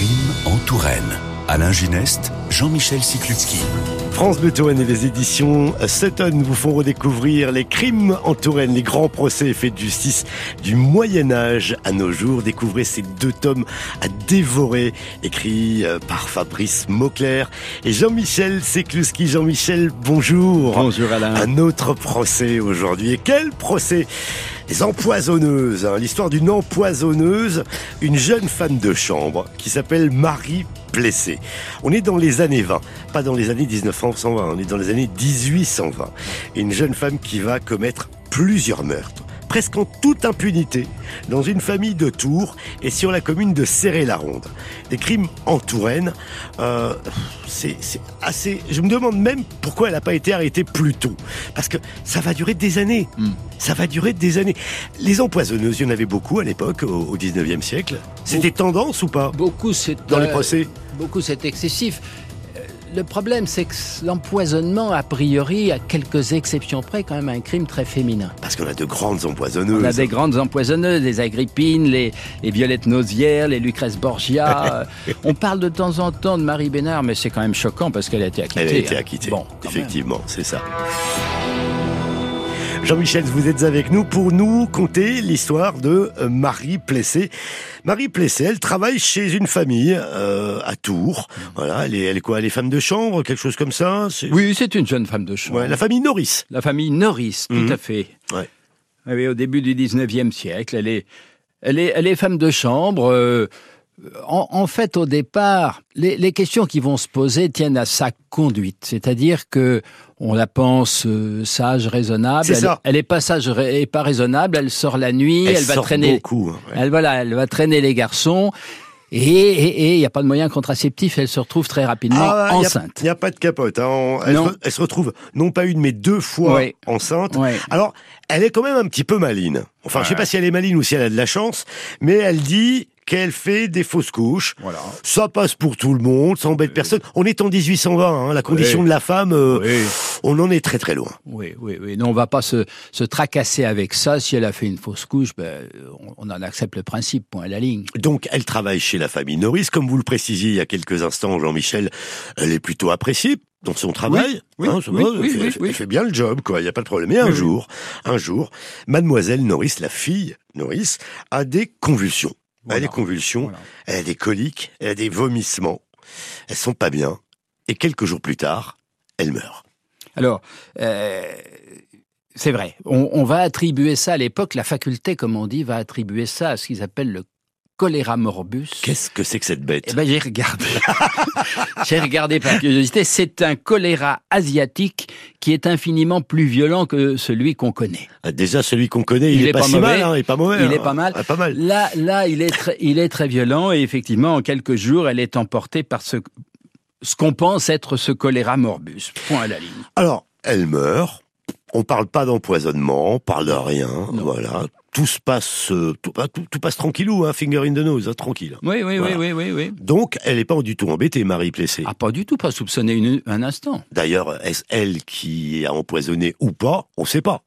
Crime en Touraine. Alain Gineste, Jean-Michel Siklutski. France Bleu Touraine et les éditions Sutton vous font redécouvrir les crimes en Touraine, les grands procès et faits de justice du Moyen Âge à nos jours. Découvrez ces deux tomes à dévorer, écrits euh, par Fabrice Mauclair et Jean-Michel Sekluski. Jean-Michel, bonjour. Bonjour Alain. Un autre procès aujourd'hui. Et quel procès les empoisonneuses, hein. l'histoire d'une empoisonneuse, une jeune femme de chambre qui s'appelle Marie Plessé. On est dans les années 20, pas dans les années 1920, on est dans les années 1820. Et une jeune femme qui va commettre plusieurs meurtres presque en toute impunité dans une famille de Tours et sur la commune de Serré-la-Ronde. Des crimes en Touraine, euh, c'est assez... Je me demande même pourquoi elle n'a pas été arrêtée plus tôt. Parce que ça va durer des années. Hmm. Ça va durer des années. Les empoisonneuses, il y en avait beaucoup à l'époque, au, 19e siècle. C'était tendance ou pas Beaucoup, c'est... Dans les euh, procès? Beaucoup, c'est excessif le problème, c'est que l'empoisonnement, a priori, à quelques exceptions près, quand même un crime très féminin. Parce qu'on a de grandes empoisonneuses. On a des grandes empoisonneuses, les Agrippines, les, les Violettes Nausières, les Lucrèce Borgia. On parle de temps en temps de Marie Bénard, mais c'est quand même choquant parce qu'elle a été acquittée. Elle a été hein. acquittée. Bon, effectivement, c'est ça. Jean-Michel, vous êtes avec nous pour nous conter l'histoire de euh, Marie Plessé. Marie Plessé, elle travaille chez une famille euh, à Tours. Voilà, elle est, elle est quoi Elle est femme de chambre, quelque chose comme ça Oui, c'est une jeune femme de chambre. la famille Norris. La famille Norris, tout mhm. à fait. Ouais. Oui, au début du 19e siècle, elle est, elle est, elle est femme de chambre. Euh, en, fait, au départ, les, questions qui vont se poser tiennent à sa conduite, c'est-à-dire que on la pense euh, sage, raisonnable. elle, elle, est pas sage et pas raisonnable. Elle sort la nuit. Elle, va traîner. Beaucoup, hein, Elle voilà, elle va traîner les garçons. Et il n'y a pas de moyen contraceptif, elle se retrouve très rapidement ah, enceinte. Il n'y a, pas de capote. Hein. Elle, Se, elle, se, retrouve non pas une, mais deux fois enceinte. Alors, elle est quand même un petit peu maline. Enfin, je sais pas si elle est maline ou si elle a de la chance, mais elle dit qu'elle fait des fausses couches. Voilà. Ça passe pour tout le monde, ça embête personne. On est en 1820, hein, la condition de la femme, euh, on en est très très loin. Oui, oui, oui. Non, on va pas se, se tracasser avec ça. Si elle a fait une fausse couche, ben, on, en accepte le principe, point à la ligne. Donc, elle travaille chez la famille Norris, comme vous le précisiez il y a quelques instants, Jean-Michel. Elle est plutôt appréciée dans son travail. Oui, hein, elle, fait, bien le job, quoi. Il n'y a pas de problème. Et un jour, un jour, Mademoiselle Norris, la fille Norris, a des convulsions. Elle a des convulsions, elle a des coliques, elle a des vomissements. Elles sont pas bien. Et quelques jours plus tard, elle meurt. Alors, euh, c'est vrai. On, va attribuer ça à l'époque, la faculté, comme on dit, va attribuer ça à ce qu'ils appellent le choléra morbus. Qu'est-ce que c'est que cette bête? Eh ben j'ai regardé. j'ai regardé par curiosité. C'est un choléra asiatique qui est infiniment plus violent que celui qu'on connaît. Ah, déjà celui qu'on connaît, il, est, pas, si mal, hein, il est pas mauvais. Il est hein. pas mal. Ah, pas mal. Là, là, il est très, il est très violent et effectivement, en quelques jours, elle est emportée par ce ce qu'on pense être ce choléra morbus. Point à la ligne. Alors, elle meurt. On parle pas d'empoisonnement, on parle de rien. Voilà, tout se passe, euh, bah, tout, tout, passe tranquillou, hein, finger in the nose, hein, tranquille. Oui, oui, oui, oui, oui, oui. Donc, elle n'est pas du tout embêtée, Marie Plessé. Ah, pas du tout, pas soupçonnée un instant. D'ailleurs, est-ce elle qui a empoisonné ou pas? On ne sait pas.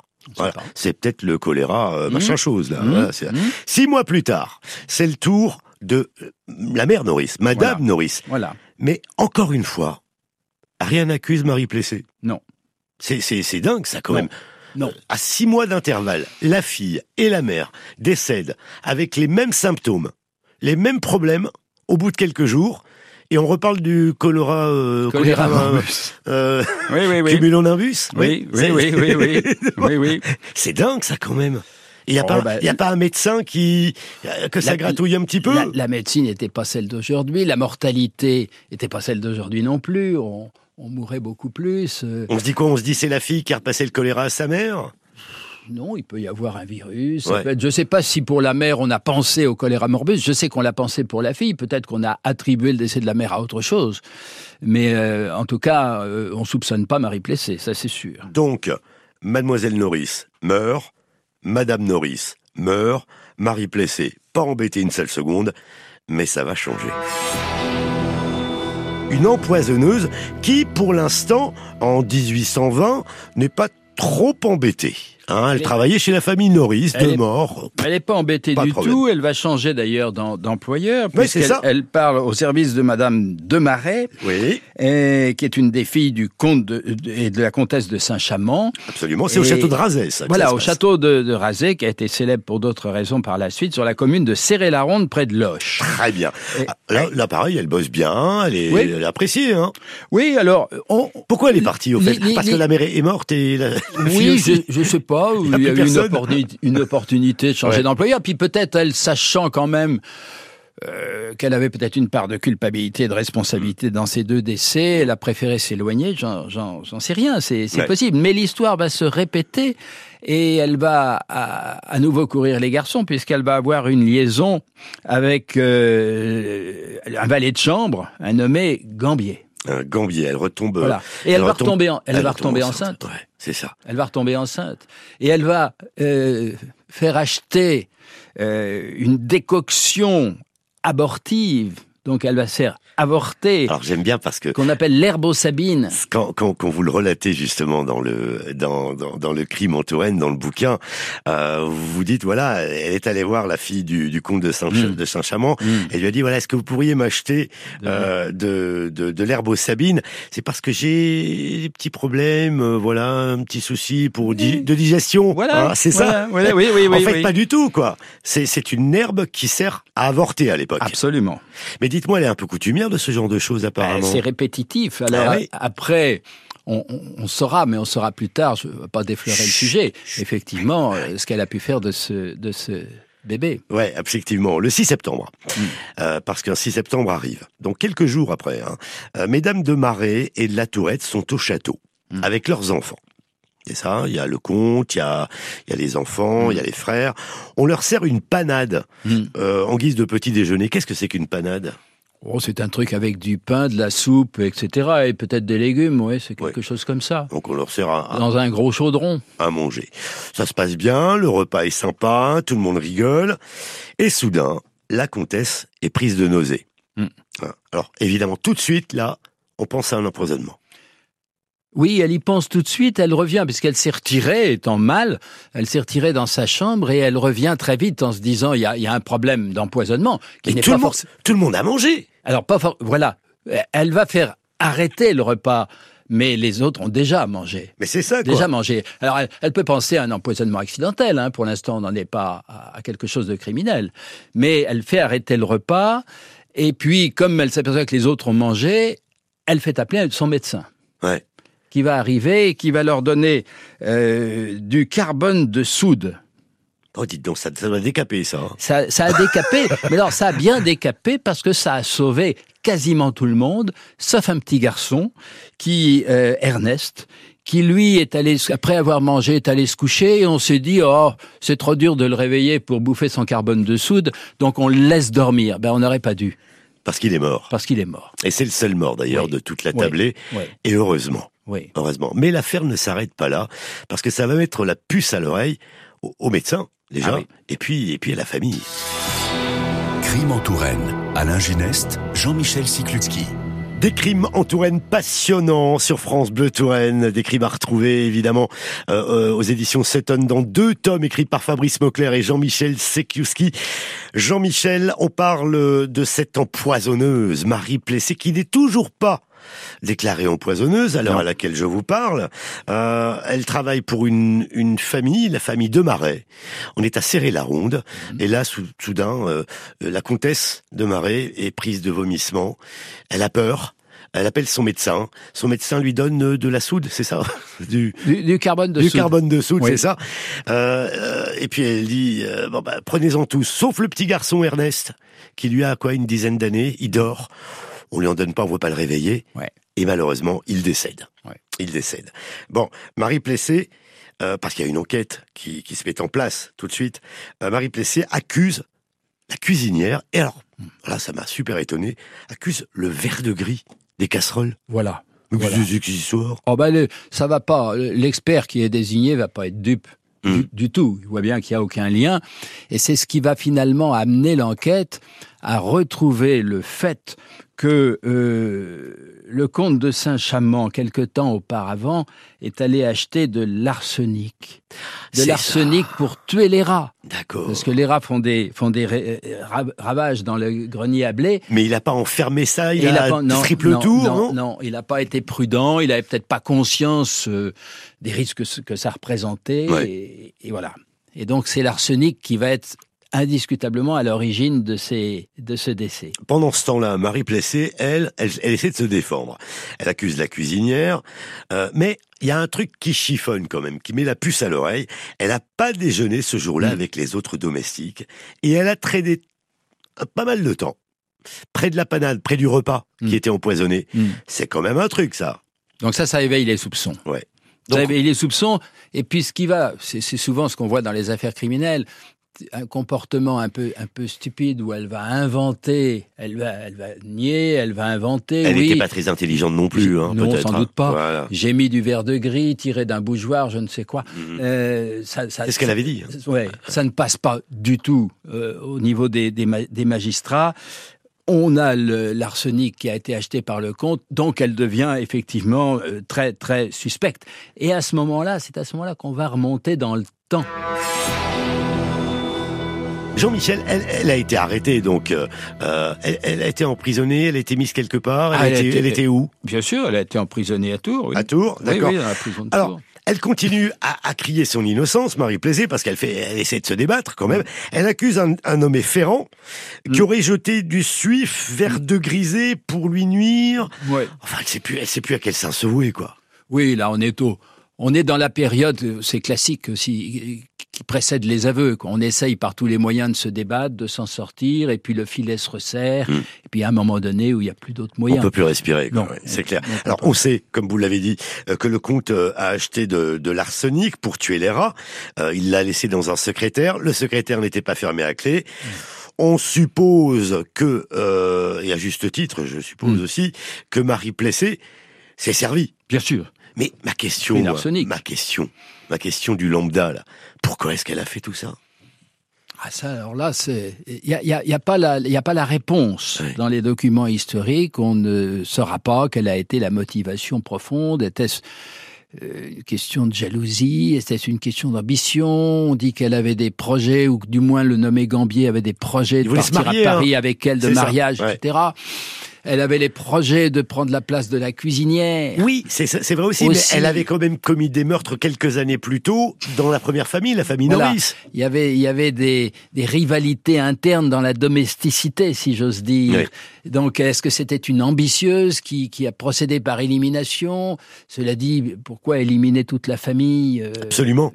C'est peut-être le choléra, euh, machin mmh. chose là. Mmh. Mmh. Six mois plus tard, c'est le tour de euh, la mère Norris, Madame Norris. Voilà. Mais encore une fois, rien n'accuse Marie Plessé. Non. C'est dingue ça quand même. Non. À six mois d'intervalle, la fille et la mère décèdent avec les mêmes symptômes, les mêmes problèmes au bout de quelques jours. Et on reparle du choléra, euh, choléra euh, oui, oui, oui. cumulonimbus. Oui, oui, oui, oui, oui, oui, oui. C'est dingue ça quand même. Il n'y a, pas, bah, y a pas un médecin qui euh, que ça gratouille un petit peu La, la médecine n'était pas celle d'aujourd'hui, la mortalité n'était pas celle d'aujourd'hui non plus. On, on mourrait beaucoup plus. Euh. On se dit quoi? On se dit c'est la fille qui a repassé le choléra à sa mère? Non, il peut y avoir un virus. je ne sais pas si pour la mère on a pensé au choléra morbus. Je sais qu'on l'a pensé pour la fille. Peut-être qu'on a attribué le décès de la mère à autre chose. Mais euh, en tout cas, on euh, on soupçonne pas Marie Plessé, ça c'est sûr. Donc, Mademoiselle Norris meurt, Madame Norris meurt, Marie Plessé pas embêtée une seule seconde, mais ça va changer une empoisonneuse qui, pour l'instant, en 1820, n'est pas trop embêtée. Hein, elle, travaillait chez la famille Norris, de mort. Elle n'est pas embêtée du tout. Elle va changer d'ailleurs d'employeur. Oui, c'est ça. Elle parle au service de Madame Demarais, oui. et, qui est une des filles du comte et de la comtesse de Saint-Chamond. Absolument. C'est au château de Razay, ça. Voilà, au château de, de Razay, qui a été célèbre pour d'autres raisons par la suite, sur la commune de Serré-la-Ronde, près de Loche. Très bien. Ah, là, pareil, elle bosse bien. Elle est, appréciée. Hein. Oui, alors. Pourquoi elle est partie au fait? Parce que la mère est morte et la. oui, je, ne sais pas. Il y a, eu une, opportunité de changer d'employeur. Puis peut-être elle, sachant quand même euh, qu'elle avait peut-être une part de culpabilité et de responsabilité dans ces deux décès, elle a préféré s'éloigner. J'en sais rien, c'est possible. Mais l'histoire va se répéter et elle va à, nouveau courir les garçons puisqu'elle va avoir une liaison avec euh, un valet de chambre, un nommé Gambier Gambier. Elle retombe. Voilà. Et elle, va retomber, elle, va retomber enceinte. c'est ça. Elle va retomber enceinte. Et elle va euh, faire acheter euh, une décoction abortive. Donc elle va faire avorté. Alors j'aime bien parce que qu'on appelle l'herbosabine. Quand, quand, quand, vous le relatez justement dans le dans, dans, dans le crime en Touraine, dans le bouquin, euh, vous vous dites voilà, elle est allée voir la fille du, du comte de Saint mm. de Saint-Chamond mm. et lui a dit voilà, est-ce que vous pourriez m'acheter euh, de de, de l'herbosabine? C'est parce que j'ai des petits problèmes, euh, voilà, un petit souci pour de digestion. Voilà, hein, c'est ça. oui, oui, oui, en fait, pas du tout quoi. C'est c'est une herbe qui sert à avorter à l'époque. Absolument. Mais dites-moi, elle est un peu coutumière de ce genre de choses apparemment. Ben, c'est répétitif. Alors ah après. On, saura, mais on saura plus tard. Je ne vais pas déflorer le sujet. Effectivement, euh, ce qu'elle a pu faire de ce, de ce bébé. Ouais, effectivement, le 6 septembre, hmm. euh, parce qu'un 6 septembre arrive. Donc quelques jours après, hein, euh, Mesdames de Marais et de la Tourette sont au château hmm. avec leurs enfants. Et ça, il y a le comte, il y a, il y a les enfants, il y a les frères. On leur sert une panade en guise de petit déjeuner. Qu'est-ce que c'est qu'une panade? Oh, c'est un truc avec du pain, de la soupe, etc. Et peut-être des légumes, ouais, c'est quelque chose comme ça. Donc on leur sert à, Dans un gros chaudron. À manger. Ça se passe bien, le repas est sympa, tout le monde rigole. Et soudain, la comtesse est prise de nausée. Hmm. Hein. Alors évidemment, tout de suite, là, on pense à un empoisonnement. Oui, elle y pense tout de suite, elle revient, puisqu'elle s'est retirée, étant mal, elle s'est retirée dans sa chambre et elle revient très vite en se disant, il y a, un problème d'empoisonnement. Qui n'est pas tout le monde a mangé alors, pas voilà, elle va faire arrêter le repas mais les autres ont déjà mangé. Mais c'est ça, quoi. Déjà mangé. Alors, elle, peut penser à un empoisonnement accidentel. Hein. Pour l'instant, on n'en est pas à, quelque chose de criminel. Mais elle fait arrêter le repas. Et puis, comme elle s'aperçoit que les autres ont mangé, elle fait appeler son médecin. Ouais. Qui va arriver et qui va leur donner euh, du carbone de soude. Oh, dites donc, ça, ça doit décaper, ça. Hein. ça. Ça a décapé, mais alors ça a bien décapé parce que ça a sauvé quasiment tout le monde, sauf un petit garçon, qui euh, Ernest, qui lui est allé, après avoir mangé, est allé se coucher, et on s'est dit, oh, c'est trop dur de le réveiller pour bouffer son carbone de soude, donc on le laisse dormir. Ben, on n'aurait pas dû. Parce qu'il est mort. Parce qu'il est mort. Et c'est le seul mort d'ailleurs de toute la tablée. Et heureusement. Oui. Heureusement. Mais l'affaire ne s'arrête pas là, parce que ça va mettre la puce à l'oreille au médecin déjà, ah et puis et puis à la famille. Crime en Touraine, Alain Gineste, Jean-Michel Siklutsky. Des crimes en Touraine passionnants sur France Bleu Touraine, des crimes à retrouver évidemment euh, euh, aux éditions Sutton dans deux tomes écrits par Fabrice Mocler et Jean-Michel Sekiuski. Jean-Michel, on parle de cette empoisonneuse Marie Plessé qui n'est toujours pas déclarée empoisonneuse à l'heure à laquelle je vous parle. Euh, elle travaille pour une, une famille, la famille de Marais. On est à Serré-la-Ronde. Mhm. Et là, soudain, euh, la comtesse de Marais est prise de vomissement. Elle a peur. Elle appelle son médecin. Son médecin lui donne de la soude, c'est ça du, du, carbone de du soude. carbone de soude, c'est ça. Euh, et puis elle dit euh, bon bah, prenez-en tous, sauf le petit garçon Ernest, qui lui a quoi une dizaine d'années. Il dort on lui en donne pas, on ne veut pas le réveiller. Et malheureusement, il décède. Il décède. Bon, Marie Plessé, euh, parce qu'il y a une enquête qui, se met en place tout de suite, euh, Marie Plessé accuse la cuisinière, et alors, là ça m'a super étonné, accuse le verre de gris des casseroles. Voilà. Mais voilà. Oh ben, ça va pas. L'expert qui est désigné va pas être dupe. Du, hmm. du, tout. Il voit bien qu'il n'y a aucun lien. Et c'est ce qui va finalement amener l'enquête a retrouvé le fait que euh, le comte de Saint-Chamond, quelque temps auparavant, est allé acheter de l'arsenic. De l'arsenic pour tuer les rats. D'accord. Parce que les rats font des, font des ravages dans le grenier à blé. Mais il n'a pas enfermé ça, il, a, triple tour, non, non, il n'a pas été prudent, il n'avait peut-être pas conscience euh, des risques que ça représentait. Et, et voilà. Et donc c'est l'arsenic qui va être indiscutablement à l'origine de, ces, de ce décès. Pendant ce temps-là, Marie Plessé, elle, elle, essaie de se défendre. Elle accuse la cuisinière, euh, mais il y a un truc qui chiffonne quand même, qui met la puce à l'oreille. Elle n'a pas déjeuné ce jour-là mm. avec les autres domestiques, et elle a traîné pas mal de temps près de la panade, près du repas qui mm. était empoisonné. Mm. C'est quand même un truc, ça. Donc ça, ça éveille les soupçons. Ouais. Ça éveille les soupçons. Et puis ce qui va, c'est souvent ce qu'on voit dans les affaires criminelles un comportement un peu un peu stupide où elle va inventer, elle va elle va nier, elle va inventer. Elle n'était pas très intelligente non plus, hein, non sans doute hein. pas. J'ai mis du verre de gris tiré d'un bougeoir, je ne sais quoi. Mhm. Euh, ça, ça, C'est ce qu'elle avait dit. Hein. Ouais, ça ne passe pas du tout euh, au niveau des, des, des magistrats on a l'arsenic qui a été acheté par le comte, donc elle devient effectivement euh, très très suspecte. Et à ce moment-là, c'est à ce moment-là qu'on va remonter dans le temps. Jean-Michel, elle, a été arrêtée, donc euh, euh, elle, a été emprisonnée, elle a été mise quelque part. Elle, ah, était, où? Bien sûr, elle a été emprisonnée à Tours. À Tours, d'accord. Oui, dans la prison de Alors, Elle continue à, crier son innocence, Marie Plaisé, parce qu'elle fait, elle essaie de se débattre quand même. Elle accuse un, un nommé Ferrand qui mm. aurait jeté du suif vers de grisé pour lui nuire. Ouais. Enfin, elle sait plus, elle sait plus à quel sens se vouer, quoi. Oui, là, on est au, on est dans la période, c'est classique aussi, qui précède les aveux. On essaye par tous les moyens de se débattre, de s'en sortir, et puis le filet se resserre, hmm. et puis à un moment donné où il n'y a plus d'autres moyens. On peut plus respirer, c'est clair. Alors on sait, comme vous l'avez dit, euh, que le comte euh, a acheté de, de l'arsenic pour tuer les rats. Euh, il l'a laissé dans un secrétaire. Le secrétaire n'était pas fermé à clé. On suppose que, et à juste titre, je suppose hmm. aussi, que Marie Plessé s'est servi. Bien sûr. Mais ma question, ma question, ma question du lambda, là, pourquoi est-ce qu'elle a fait tout ça ah ça, alors là, c'est il y a, y, a, y a, pas la il y a pas la réponse dans les documents historiques. On ne saura pas quelle a été la motivation profonde. Était-ce euh, une question de jalousie? Était-ce une question d'ambition? On dit qu'elle avait des projets, ou que du moins le nommé Gambier avait des projets de partir à Paris hein. avec elle, de mariage, etc. Elle avait les projets de prendre la place de la cuisinière. Oui, c'est vrai aussi, mais elle avait quand même commis des meurtres quelques années plus tôt dans la première famille, la famille Norris. Il y avait, il y avait des, des rivalités internes dans la domesticité, si j'ose dire. Donc, est-ce que c'était une ambitieuse qui, qui a procédé par élimination? Cela dit, pourquoi éliminer toute la famille euh, Absolument.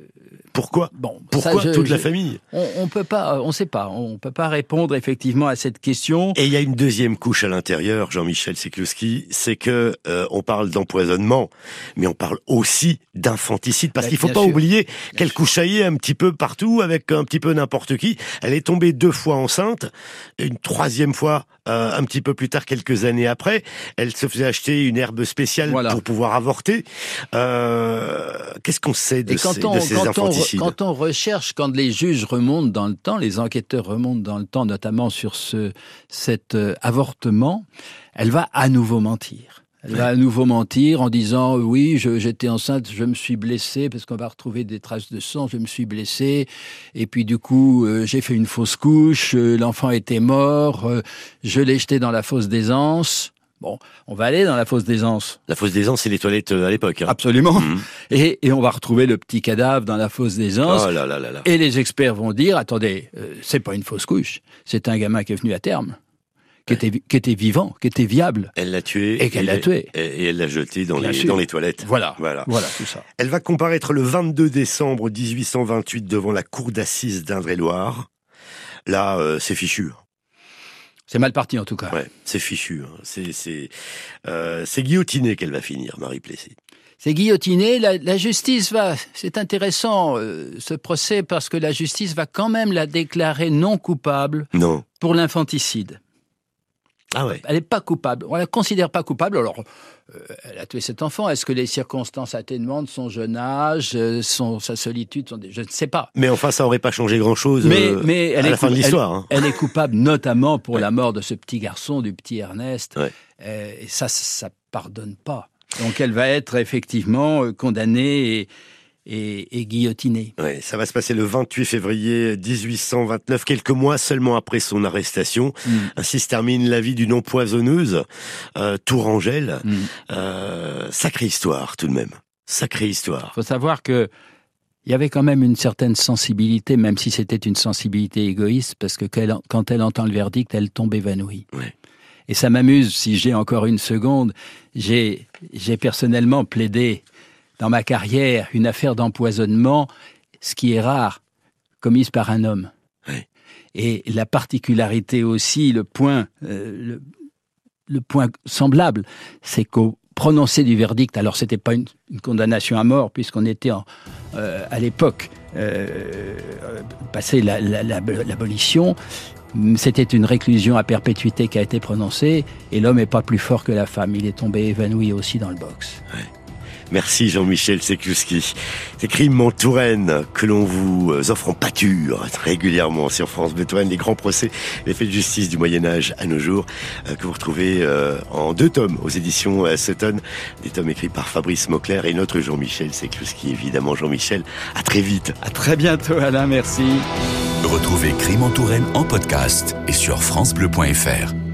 Pourquoi Bon, pourquoi toute la famille On, on peut pas, on sait pas, on peut pas répondre effectivement à cette question. Et il y a une deuxième couche à l'intérieur, Jean-Michel Sekluski, c'est que euh, on parle d'empoisonnement, mais on parle aussi d'infanticide, parce qu'il faut pas oublier qu'elle couchaillait un petit peu partout avec un petit peu n'importe qui. Elle est tombée deux fois enceinte, une troisième fois euh, un petit peu plus tard, quelques années après, elle se faisait acheter une herbe spéciale pour pouvoir avorter. Euh, Qu'est-ce qu'on sait de, ces, de ces infanticides? Quand on recherche, quand les juges remontent dans le temps, les enquêteurs remontent dans le temps, notamment sur ce, cet euh, avortement, elle va à nouveau mentir. Elle va à nouveau mentir en disant oui, j'étais enceinte, je me suis blessée parce qu'on va retrouver des traces de sang, je me suis blessée et puis du coup euh, j'ai fait une fausse couche, euh, l'enfant était mort, je l'ai jeté dans la fosse d'aisance. Bon, on va aller dans la fosse d'aisance. La fosse d'aisance, c'est les toilettes euh, à l'époque. Hein. Absolument. Mhm. Et, et, on va retrouver le petit cadavre dans la fosse d'aisance. Oh là là là là. Et les experts vont dire, attendez, euh, c'est pas une fausse couche, c'est un gamin qui est venu à terme. Qui était, qui était vivant, qui était viable. Elle l'a tué. Et qu'elle l'a tué. Et, elle l'a jeté dans les, dans les toilettes. Voilà. Voilà. Voilà, tout ça. Elle va comparaître le 22 décembre 1828 devant la cour d'assises d'Indre-et-Loire. Là, euh, c'est fichu. C'est mal parti en tout cas. Ouais, c'est fichu. Hein. C'est c'est euh, c'est guillotiné qu'elle va finir, Marie Plessis. C'est guillotiné. La, la, justice va. C'est intéressant euh, ce procès parce que la justice va quand même la déclarer non coupable. Non. Pour l'infanticide. Ah ouais. Elle n'est pas coupable. On la considère pas coupable. Alors, euh, elle a tué cet enfant. Est-ce que les circonstances atténuantes, son jeune âge, euh, son, sa solitude, je ne sais pas. Mais enfin, ça aurait pas changé grand-chose mais, mais elle à est la fin de l'histoire. Elle, hein. elle, est coupable notamment pour la mort de ce petit garçon, du petit Ernest. Ouais. et ça, ça pardonne pas. Donc elle va être effectivement condamnée et, et, et guillotinée. Ouais, ça va se passer le 28 février 1829, quelques mois seulement après son arrestation. Mm. Ainsi se termine la vie d'une empoisonneuse, euh, Tourangelle. Mm. Euh, sacrée histoire tout de même. Sacrée histoire. faut savoir que il y avait quand même une certaine sensibilité, même si c'était une sensibilité égoïste, parce que quand elle entend le verdict, elle tombe évanouie. Ouais. Et ça m'amuse, si j'ai encore une seconde, j'ai personnellement plaidé dans ma carrière une affaire d'empoisonnement, ce qui est rare, commise par un homme. Et la particularité aussi, le point, euh, le, le, point semblable, c'est qu'au prononcé du verdict, alors c'était pas une, une, condamnation à mort puisqu'on était en, euh, à l'époque euh, passé l'abolition, la, la, c'était une réclusion à perpétuité qui a été prononcée et l'homme est pas plus fort que la femme. Il est tombé évanoui aussi dans le box. Ouais. Merci Jean-Michel Sekluski. C'est Crimes en Touraine que l'on vous offre en pâture régulièrement sur France Bleu Touraine, les grands procès, les faits de justice du Moyen-Âge à nos jours, que vous retrouvez en deux tomes aux éditions Sutton, des tomes écrits par Fabrice Mauclair et notre Jean-Michel Sekluski, évidemment. Jean-Michel, à très vite. À très bientôt Alain, merci. Retrouvez Crimes en Touraine en podcast et sur francebleu.fr.